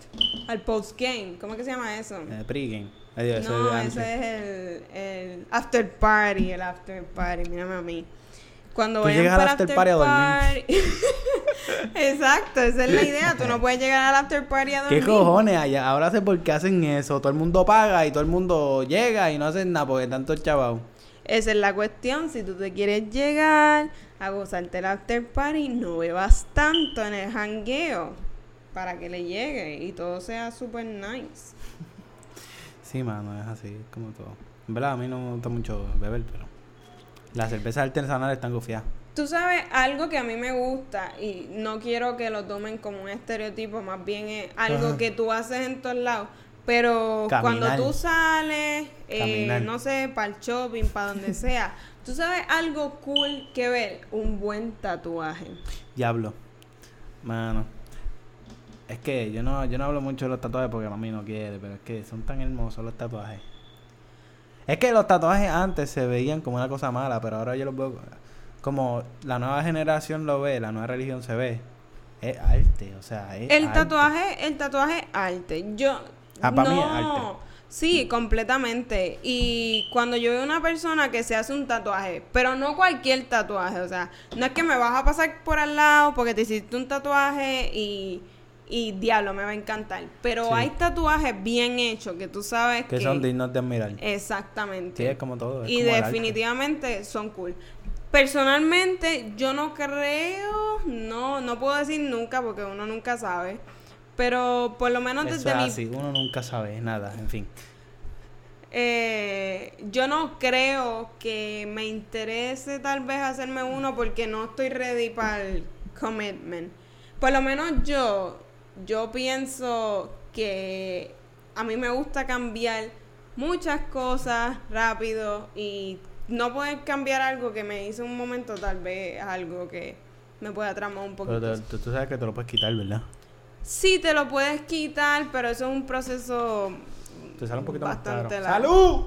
al post game. ¿Cómo es que se llama eso? Eh, pregame. No, es ese es el, el after party, el after party, mírame a mí. Cuando Tú vayan llegas al para after party a dormir. [laughs] Exacto, esa es la idea. Tú no puedes llegar al after party a dormir. ¿Qué cojones? Allá, ahora sé por qué hacen eso. Todo el mundo paga y todo el mundo llega y no hacen nada porque tanto chavao. Esa es la cuestión. Si tú te quieres llegar a gozarte el after party, no bebas tanto en el jangueo para que le llegue y todo sea super nice. Sí, mano, es así, como todo. En verdad, a mí no me gusta mucho beber, pero las cervezas artesanales están gufiadas. Tú sabes, algo que a mí me gusta y no quiero que lo tomen como un estereotipo, más bien es algo Ajá. que tú haces en todos lados. Pero Caminar. cuando tú sales, eh, no sé, para el shopping, para donde [laughs] sea, tú sabes algo cool que ver, un buen tatuaje. Diablo. Mano. Es que yo no, yo no hablo mucho de los tatuajes porque mami no quiere, pero es que son tan hermosos los tatuajes. Es que los tatuajes antes se veían como una cosa mala, pero ahora yo los veo como la nueva generación lo ve, la nueva religión se ve. Es arte, o sea, es El arte. tatuaje, el tatuaje es arte. Yo Ah, pa' mí no, es arte. Sí, completamente. Y cuando yo veo una persona que se hace un tatuaje, pero no cualquier tatuaje, o sea, no es que me vas a pasar por al lado porque te hiciste un tatuaje y, y diablo, me va a encantar. Pero Sí. hay tatuajes bien hechos que tú sabes que... Que son dignos de admirar. Exactamente. Sí, es como todo. es y como definitivamente son cool. Personalmente, yo no creo, no, no puedo decir nunca porque uno nunca sabe. Pero por lo menos Eso desde es mi así, uno nunca sabe nada, en fin. eh, yo no creo que me interese tal vez hacerme uno porque no estoy ready para el commitment. Por lo menos yo, yo pienso que a mí me gusta cambiar muchas cosas rápido y no poder cambiar algo que me hizo un momento tal vez algo que me pueda tramar un poquito. Pero te- tú sabes que te lo puedes quitar, ¿verdad? Sí, te lo puedes quitar, pero eso es un proceso Te sale un poquito más caro. bastante largo. ¡Salud!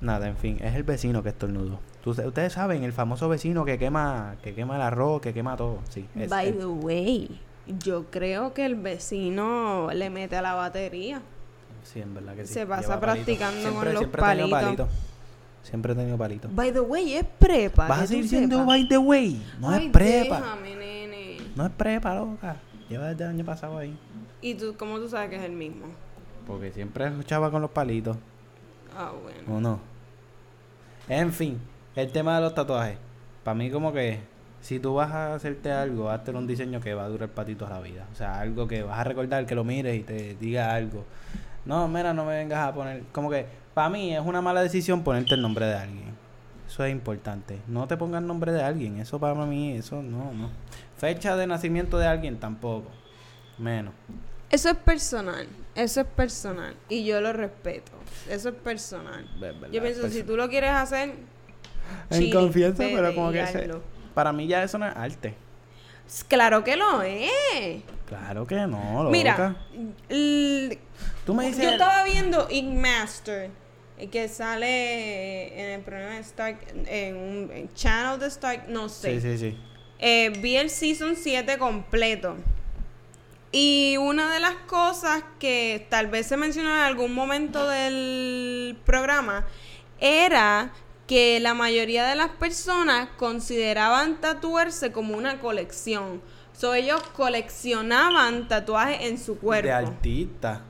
Nada, en fin, es el vecino que estornudo. Tú- Ustedes saben, el famoso vecino que quema, que quema el arroz, que quema todo. Sí, es By the way, yo creo que el vecino le mete a la batería. Sí, en verdad que sí. Se pasa Lleva palito. practicando con Siempre- los siempre he tenido palitos. palito. Siempre he tenido palito. By the way, es prepa. Vas a seguir siendo by the way. No Ay, es prepa. déjame, nene. No es prepa, loca. Lleva desde el año pasado ahí. ¿Y tú, cómo tú sabes que es el mismo? Porque siempre escuchaba con los palitos. Ah, bueno. ¿O no? En fin, el tema de los tatuajes. Para mí como que si tú vas a hacerte algo, hazte un diseño que va a durar para ti toda la vida. O sea, algo que vas a recordar, que lo mires y te diga algo. No, mira, no me vengas a poner... Como que para mí es una mala decisión ponerte el nombre de alguien. Eso es importante. No te pongas el nombre de alguien. Eso para mí, eso no, no. Fecha de nacimiento de alguien tampoco. Menos. Eso es personal. Eso es personal. Y yo lo respeto. Eso es personal. Es verdad, Yo pienso, si tú lo quieres hacer, En confianza, pero como que se- para mí ya eso no es arte. Claro que lo es. Claro que no, loca. Mira, Tú me dices... yo estaba viendo Ink Master, eh, que sale en el programa de Stark, en un en channel de Stark, no sé. Sí, sí, sí. Eh, vi el season 7 completo. Y una de las cosas que tal vez se mencionó en algún momento del programa era que la mayoría de las personas consideraban tatuarse como una colección. So, ellos coleccionaban tatuajes en su cuerpo. De artista.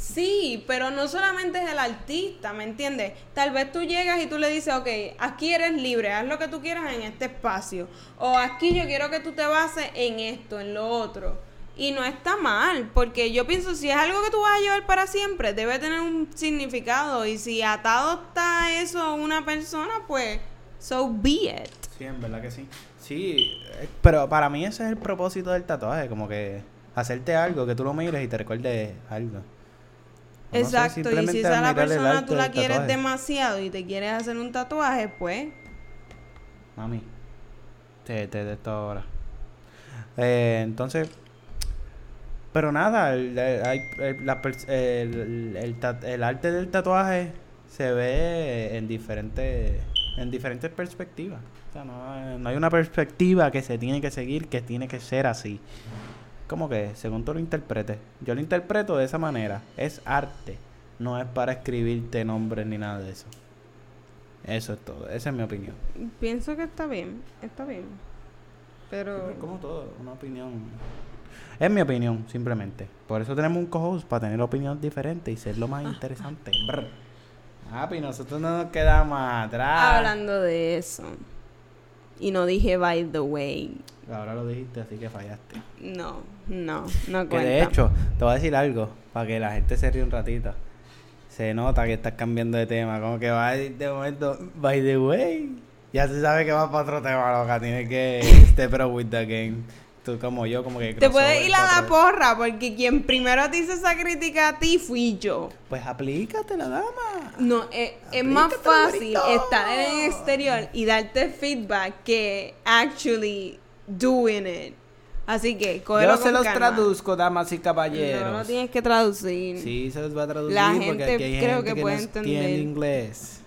Sí, pero no solamente es el artista, ¿me entiendes? Tal vez tú llegas y tú le dices, ok, aquí eres libre, haz lo que tú quieras en este espacio. O aquí yo quiero que tú te bases en esto, en lo otro. Y no está mal, porque yo pienso, si es algo que tú vas a llevar para siempre, debe tener un significado. Y si atado está eso una persona, pues, so be it. Sí, en verdad que sí. Sí, eh, pero para mí ese es el propósito del tatuaje, como que hacerte algo, que tú lo mires y te recuerdes algo. Exacto, y si esa la persona tú la quieres demasiado y te quieres hacer un tatuaje, pues Mami, te, te de esto ahora. Eh, entonces, pero nada, el, el- el- la el- el ta- el arte del tatuaje se ve en diferentes, en diferentes perspectivas. O sea, no, no hay una perspectiva que se tiene que seguir, que tiene que ser así. Como que, según tú lo interpretes. Yo lo interpreto de esa manera. Es arte. No es para escribirte nombres ni nada de eso. Eso es todo. Esa es mi opinión. pienso que está bien, está bien. Pero... Como todo, una opinión. Es mi opinión, simplemente. Por eso tenemos un co-host, para tener opiniones diferentes y ser lo más interesante. Brr. Papi, nosotros no nos quedamos atrás. Hablando de eso. Y no dije by the way. Ahora lo dijiste, así que fallaste. No, no, no Que cuenta. de hecho, te voy a decir algo, para que la gente se ríe un ratito. Se nota que estás cambiando de tema, como que va a decir de momento, by the way. Ya se sabe que va para otro tema, loca. Tienes que step up with the game. Tú como yo, como que... Te puedes ir a la porra porque quien primero te hizo esa crítica a ti fui yo. Pues aplícate la dama. No, eh, es más fácil estar en el exterior y darte feedback que actually doing it. Así que, Yo se los calma. traduzco, damas y caballeros. No lo tienes que traducir. Sí, se los va a traducir La porque gente aquí hay creo gente que puede no entender. entiende inglés.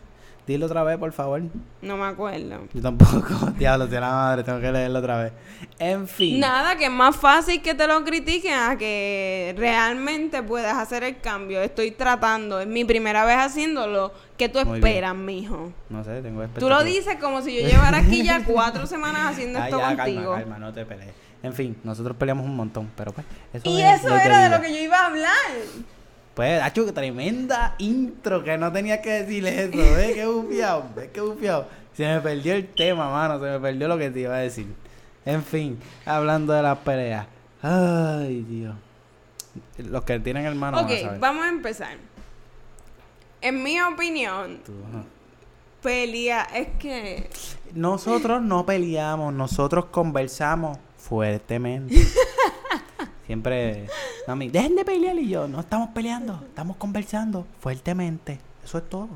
Dilo otra vez, por favor. No me acuerdo. Yo tampoco. [laughs] Diablo, sea la madre, tengo que leerlo otra vez. En fin. Nada, que es más fácil que te lo critiquen a que realmente puedas hacer el cambio. Estoy tratando, es mi primera vez haciéndolo. ¿Qué tú Muy bien. esperas, mijo? No sé, tengo Tú lo dices como si yo [laughs] llevara aquí ya cuatro semanas haciendo esto ya, contigo. calma, calma, no te pelees. En fin, nosotros peleamos un montón, pero pues. Eso Y es eso era de vida. lo que yo iba a hablar. Pues, Hacho, tremenda intro que no tenía que decir eso. [laughs] ¿Ves qué bufiado? ¿Ves qué bufiado? Se me perdió el tema, mano. Se me perdió lo que te iba a decir. En fin, hablando de las peleas. Ay, Dios. Los que tienen hermanos ok, van a saber. vamos a empezar. En mi opinión, Tú, pelea es que Nosotros no peleamos, nosotros conversamos fuertemente. [laughs] Siempre, mami, dejen de pelear y yo, no estamos peleando, estamos conversando fuertemente. Eso es todo.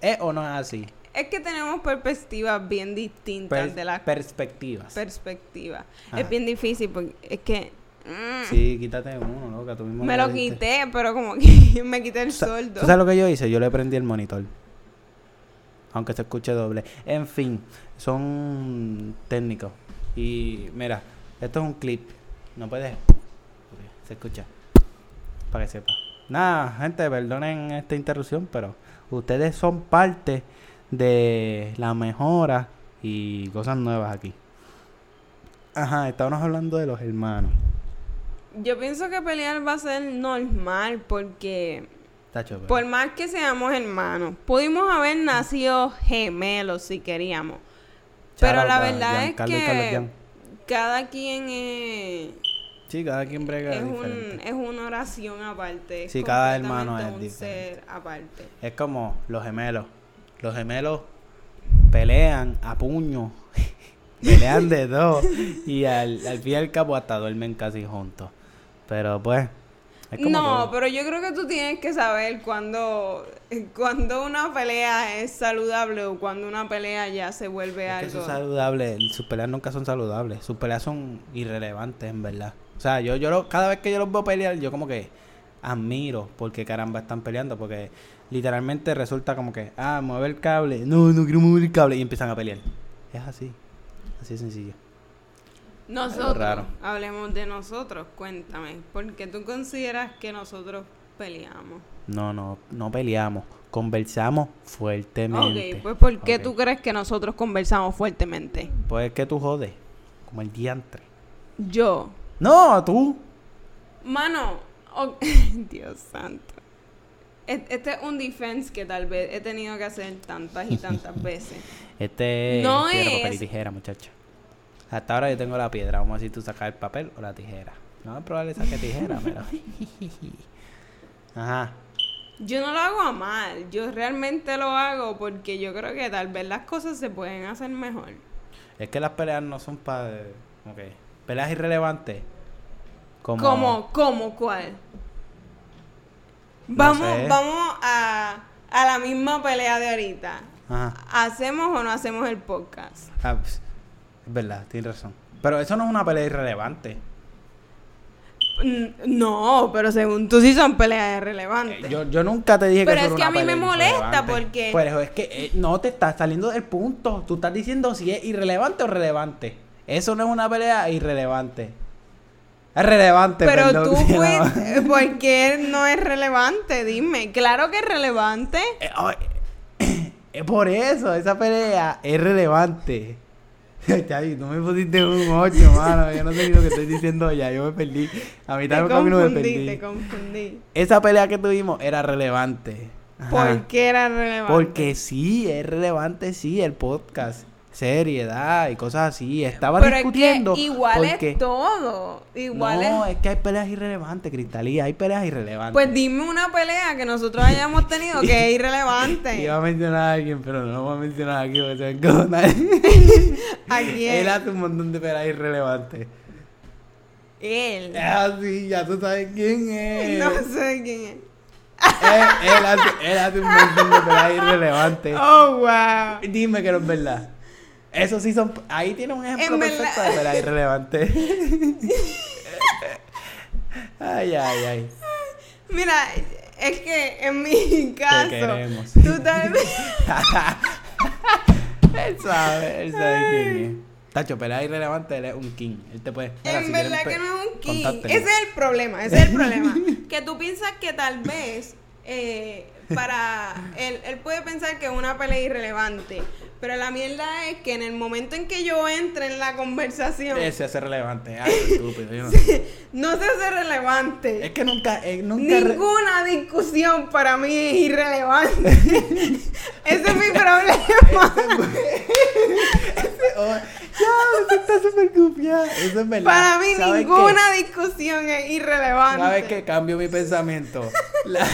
¿Es o no es así? es que tenemos perspectivas bien distintas de las perspectivas. perspectivas. Es bien difícil porque es que mm, sí, quítate uno, loca, tú mismo me lo dijiste. quité, pero como que [laughs] me quité el soldo. ¿Tú sabes lo que yo hice? Yo le prendí el monitor. Aunque se escuche doble. En fin, son técnicos. Y mira, esto es un clip. No puedes. Se escucha. Para que sepa. Nada, gente, perdonen esta interrupción, pero ustedes son parte de la mejora y cosas nuevas aquí. Ajá, estábamos hablando de los hermanos. Yo pienso que pelear va a ser normal porque Tacho, pero- por más que seamos hermanos, pudimos haber nacido gemelos si queríamos. Pero la verdad es Carlos que cada quien es, Sí, cada quien brega es, un, es una oración aparte. Sí, cada hermano es un diferente. ser aparte. Es como los gemelos. Los gemelos pelean a puño. [laughs] pelean de dos. Y al, al fin y al cabo hasta duermen casi juntos. Pero pues. No, todo. pero yo creo que tú tienes que saber cuando, cuando una pelea es saludable o cuando una pelea ya se vuelve Es que algo. eso es saludable. Sus peleas nunca son saludables. Sus peleas son irrelevantes, en verdad. O sea, yo, yo lo- cada vez que yo los veo pelear, yo como que admiro porque caramba están peleando. Porque literalmente resulta como que, ah, mueve el cable. No, no quiero mover el cable. Y empiezan a pelear. Es así. Así de sencillo. Nosotros, raro. hablemos de nosotros, cuéntame, porque tú consideras que nosotros peleamos. No, no, no peleamos. Conversamos fuertemente. Ok, pues ¿por qué tú crees que nosotros conversamos fuertemente? Pues es que tú jodes. Como el diantre. Yo, No, tú. mano, o- [laughs] Dios santo. E- Este es un defense que tal vez he tenido que hacer tantas y tantas [laughs] veces. Este No piedra, es- papel y tijera, muchacha. Hasta ahora yo tengo la piedra. Vamos a si tú sacas el papel o la tijera. No, probable saque tijera, pero. [laughs] Ajá. Yo no lo hago a mal, yo realmente lo hago porque yo creo que tal vez las cosas se pueden hacer mejor. Es que las peleas no son para. Ok. Peleas irrelevantes. Como. ¿Cómo? ¿Cómo? ¿Cuál? Vamos, sé. vamos a, a la misma pelea de ahorita. Ajá. ¿Hacemos o no hacemos el podcast? Ah, pues, es verdad, tienes razón. Pero eso no es una pelea irrelevante. N- No, pero según tú sí son peleas relevantes. Eh, Yo, yo nunca te dije Pero que es eso que a mí me molesta porque- Pero es que eh, no te estás saliendo del punto. Tú estás diciendo si es irrelevante o relevante. Eso no es una pelea irrelevante. Es relevante, pero perdón, tú [laughs] sí, no. fuiste, ¿por qué no es relevante? Dime. Claro que es relevante. Eh, Es [coughs] por eso, esa pelea es relevante. [laughs] Chavi, tú me pusiste un 8, mano. Yo no sé ni lo que estoy diciendo ya. Yo me perdí. A mitad del camino me confundí, perdí. te confundí. Esa pelea que tuvimos era relevante. Ajá. ¿Por qué era relevante? Porque sí, es relevante, sí, el podcast. Seriedad y cosas así. Estaba Pero es discutiendo. que igual porque... es todo. Igual no, es... es que hay peleas irrelevantes, Cristalía. Hay peleas irrelevantes. Pues dime una pelea que nosotros hayamos tenido que es irrelevante. [laughs] Iba a mencionar a alguien, pero no lo voy a mencionar aquí porque se va a. [laughs] ¿A quién? Él hace un montón de peleas irrelevantes. Él. Es así, ya tú sabes quién es. No sé quién es. Él, él hace, él hace un montón de peleas [laughs] irrelevantes. Oh, wow. Dime que no es verdad. Eso sí son. Ahí tiene un ejemplo En perfecto verdad- de pelea irrelevante. [laughs] ay, ay, ay. Mira, es que en mi caso, queremos. tú tal vez... [laughs] Él sabe, él sabe quién es. Tacho, pelea irrelevante, él es un king. Él te puede. Mira, en si verdad que no es un king. Ese es el problema, ese es el problema. [laughs] que tú piensas que tal vez eh, para él, él puede pensar que es una pelea irrelevante. Pero la mierda es que en el momento en que yo entre en la conversación, Ese hace relevante. [laughs] Estúpido. yo no se hace relevante. Es que nunca. eh, nunca re- Ninguna discusión para mí es irrelevante. [laughs] Ese es mi problema. Oh, [laughs] ya, está súper gufiada. Eso es verdad. Para mí ninguna discusión es irrelevante. ¿Sabes qué? Cambio mi pensamiento. La-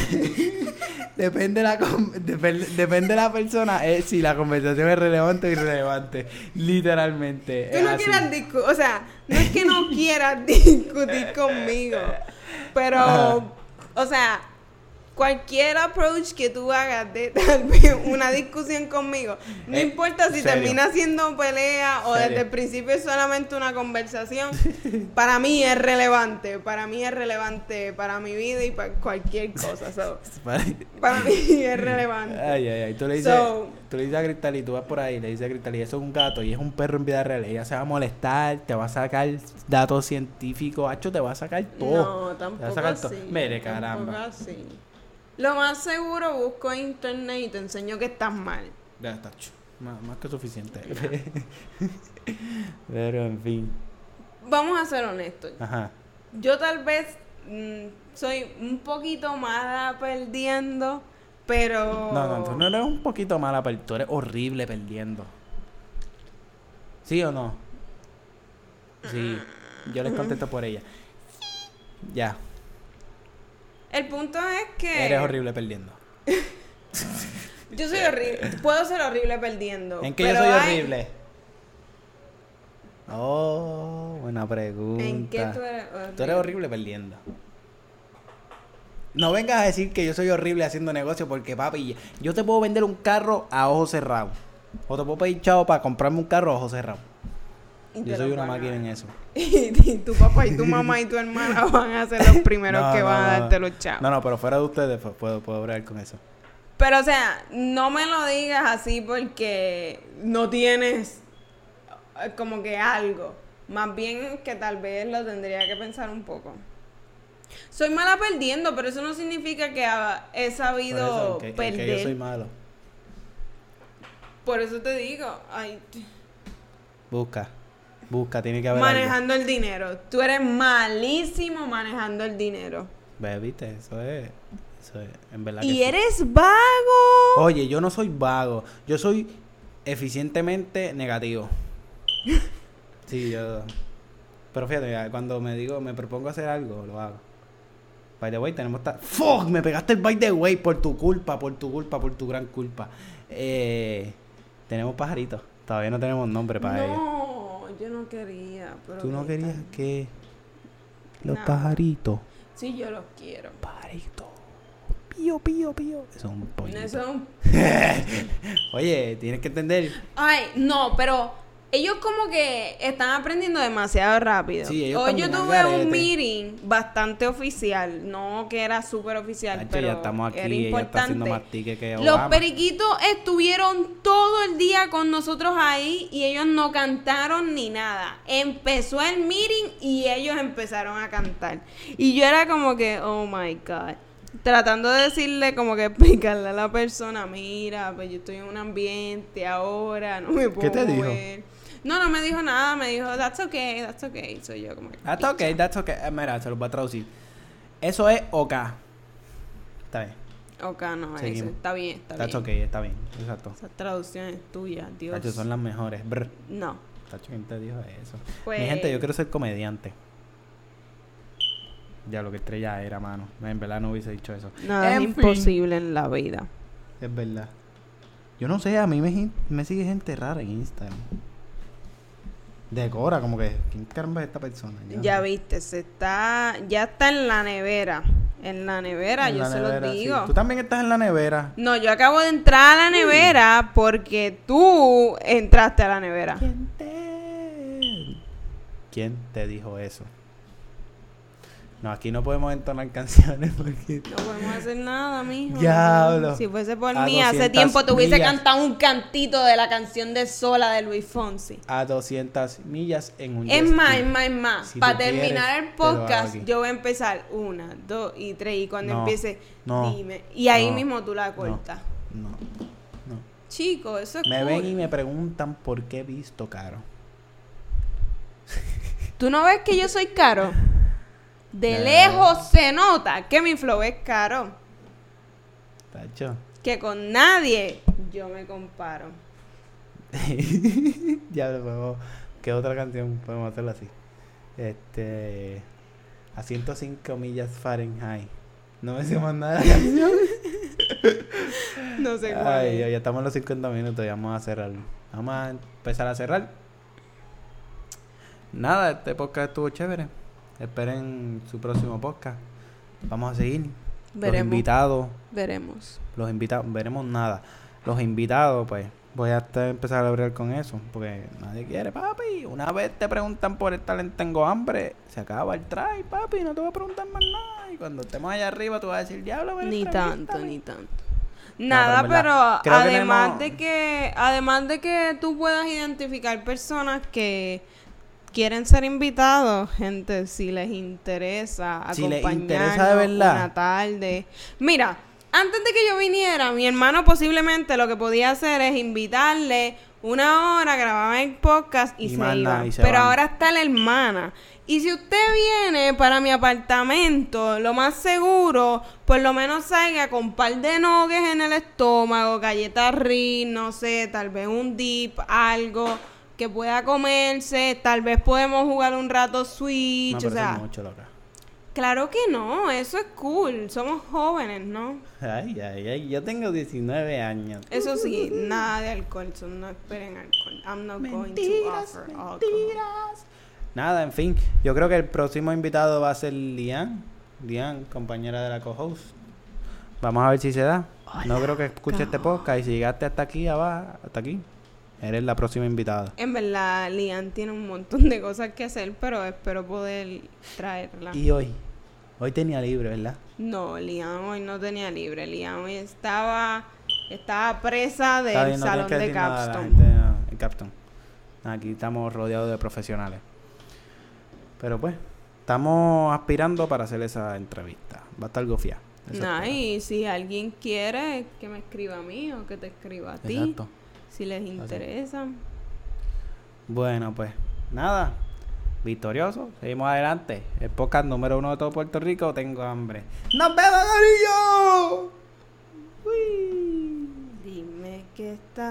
[laughs] depende, la con- depende de la persona eh, si la conversación es relevante o irrelevante. Literalmente. Tú no así. quieras discutir, o sea, no es que no quieras [laughs] discutir conmigo, pero, Ajá. o sea, cualquier approach que tú hagas de tal vez [laughs] una discusión conmigo, no Eh, importa si serio. termina siendo pelea o Serio. desde el principio es solamente una conversación, [laughs] para mí es relevante, para mí es relevante para mi vida y para cualquier cosa, so, [laughs] para mí es relevante. Ay, ay, ay. Tú le dices, So- tú le dices a Cristal y tú vas por ahí le dices a Cristal y eso es un gato y es un perro en vida real. Ella se va a molestar, te va a sacar datos científicos, hacho, te va a sacar todo. No, Te va a tampoco sacar así. todo. Mire, tampoco caramba. así. Lo más seguro busco en internet y te enseño que estás mal. Ya está, chu, más, más que suficiente. [laughs] Pero en fin. Vamos a ser honestos. Ajá. Yo tal vez mm, soy un poquito mala perdiendo, pero... No, no, tú no eres un poquito mala, pero tú eres horrible perdiendo. ¿Sí o no? Sí. Yo les contesto por ella. Ya. El punto es que... Eres horrible perdiendo. [laughs] Yo soy horrible. Puedo ser horrible perdiendo. ¿En qué yo soy hay- horrible? Oh, buena pregunta. ¿En qué tú eres horrible? Tú eres horrible perdiendo. No vengas a decir que yo soy horrible haciendo negocio porque, papi, yo te puedo vender un carro a ojos cerrados. O te puedo pedir chavo para comprarme un carro a ojos cerrados. Y Yo soy una máquina en eso. [laughs] Y tu papá y tu mamá y tu hermana [laughs] van a ser los primeros No, que no, van a darte los chavos. No, no, pero fuera de ustedes pues, puedo, puedo hablar con eso. Pero, o sea, no me lo digas así porque no tienes eh, como que algo. Más bien que tal vez lo tendría que pensar un poco. Soy mala perdiendo, pero eso no significa que he sabido eso, que, que perder. yo soy malo. Por eso te digo, ay, Busca. Busca, tiene que haber algo. manejando el dinero. Tú eres malísimo manejando el dinero. Ve, viste, eso es. Eso es, en verdad. que Y sí. eres vago. Oye, yo no soy vago. Yo soy eficientemente negativo. [laughs] Sí, yo. Pero fíjate, cuando me digo, me propongo hacer algo, lo hago. By the way, tenemos. ta- ¡Fuck! Me pegaste el by the way por tu culpa, por tu culpa, por tu gran culpa. Eh, tenemos pajaritos. Todavía no tenemos nombre para ellos. Yo no quería. Pero ¿Tú no querías está. que. Los pajaritos. Sí, yo los quiero. Pajaritos. Pío, pío, pío. Eso es un pollito. Eso es un [laughs] Oye, tienes que entender. Ay, no, pero ellos como que están aprendiendo demasiado rápido. Sí, ellos Hoy yo tuve un meeting bastante oficial, no que era súper oficial, pero ya estamos era aquí, ella está haciendo importante. más tickets que Los periquitos estuvieron todo el día con nosotros ahí y ellos no cantaron ni nada. Empezó el meeting y ellos empezaron a cantar. Y yo era como que, oh my God. Tratando de decirle, como que [laughs] explicarle a la persona, mira, pues yo estoy en un ambiente ahora, no me puedo te dijo? Mover". No, no me dijo nada, me dijo, that's okay, that's okay. Soy yo como que, That's okay, that's okay. Eh, mira, se los voy a traducir. Eso es OK. Está bien. ok, no, eso, está bien, está That's bien. okay, está bien. Exacto. Esa traducción es tuya, Dios. Tacho, son las mejores. Brr. No. Tacho, ¿quién te dijo eso? Pues- Mi gente, yo quiero ser comediante. Ya lo que estrella era, mano. En verdad no hubiese dicho eso. Nada En es fin. imposible en la vida. Es verdad. Yo no sé, a mí me, me sigue gente rara en Instagram. Decora, como que, ¿quién caramba es esta persona? Ya viste, se está, ya está en la nevera. En la nevera, En yo la se nevera, los sí. digo. Tú también estás en la nevera. No, yo acabo de entrar a la nevera porque tú entraste a la nevera. ¿Quién te... ¿Quién te dijo eso? No, aquí no podemos entonar canciones [laughs] porque... No podemos hacer nada, mijo. Diablo. Si fuese por mí, hace 200 tiempo te hubiese cantado un cantito de la canción de Sola de Luis Fonsi. A 200 millas en un Es más, es más, es más. Si Para quieres, terminar el podcast, yo voy a empezar una, dos y tres. Y cuando No, empiece, no, dime. Y ahí no, mismo tú la cortas. no, no. Chico, eso es Me cool. ven y me preguntan por qué he visto caro. ¿Tú no ves que yo soy caro? [laughs] De No. lejos se nota que mi flow es caro. Tacho. Que con nadie yo me comparo. [laughs] ya podemos. ¿Qué otra canción podemos hacerla así? Este. A 105 millas Fahrenheit. No me sé más nada de la canción. [laughs] No sé cuál Ay, es. ya estamos en los 50 minutos y vamos a cerrar. Vamos a empezar a cerrar. Nada, este podcast estuvo chévere. Esperen su próximo podcast. Vamos a seguir. Los Veremos. invitados, Veremos. los invitados, veremos nada. Los invitados, pues, voy a empezar a hablar con eso, porque nadie quiere, papi. Una vez te preguntan por el talento, tengo hambre, se acaba el try, papi, no te voy a preguntar más nada. Y cuando estemos allá arriba, tú vas a decir, diablo, ven, Ni entrevístame". tanto, ni tanto. Nada, pero además tenemos- de que además de que tú puedas identificar personas que quieren ser invitados, gente, si les interesa Si les interesa de verdad. una tarde. Mira, antes de que yo viniera, mi hermano posiblemente lo que podía hacer es invitarle una hora, grabar el podcast y, Y se iba. nada, y se Pero van. ahora está la hermana. Y si usted viene para mi apartamento, lo más seguro, por lo menos salga con un par de nuggets en el estómago, galletas Ritz, no sé, tal vez un dip, algo que pueda comerse, tal vez podemos jugar un rato No, Switch, pero o sea, es mucho, loca. claro que no, eso es cool, somos jóvenes, ¿no? Ay, ay, ay, yo tengo 19 años. Eso sí, nada de alcohol, so no esperen alcohol. I'm not going to Mentiras, offer alcohol. mentiras. Nada, en fin, yo creo que el próximo invitado va a ser Lian. Lian, compañera de la co-host. Vamos a ver si se da. no creo que escuche este podcast y si llegaste hasta aquí, abajo, hasta aquí, eres la próxima invitada. En verdad, Lian tiene un montón de cosas que hacer, pero espero poder traerla. Y hoy, hoy tenía libre, ¿verdad? No, Lian hoy no tenía libre. Lian hoy estaba, estaba presa del bien, no salón de Capstone. gente, ah, Capstone. Aquí estamos rodeados de profesionales. Pero pues, estamos aspirando para hacer esa entrevista. Va a estar gofia. Eso Nah, y si alguien quiere que me escriba a mí o que te escriba a ti, Exacto si les ah, interesa. Bueno, pues nada, victorioso, seguimos adelante. El podcast número uno de todo Puerto Rico, tengo hambre. ¡Nos vemos, Gorillo! Dime que estás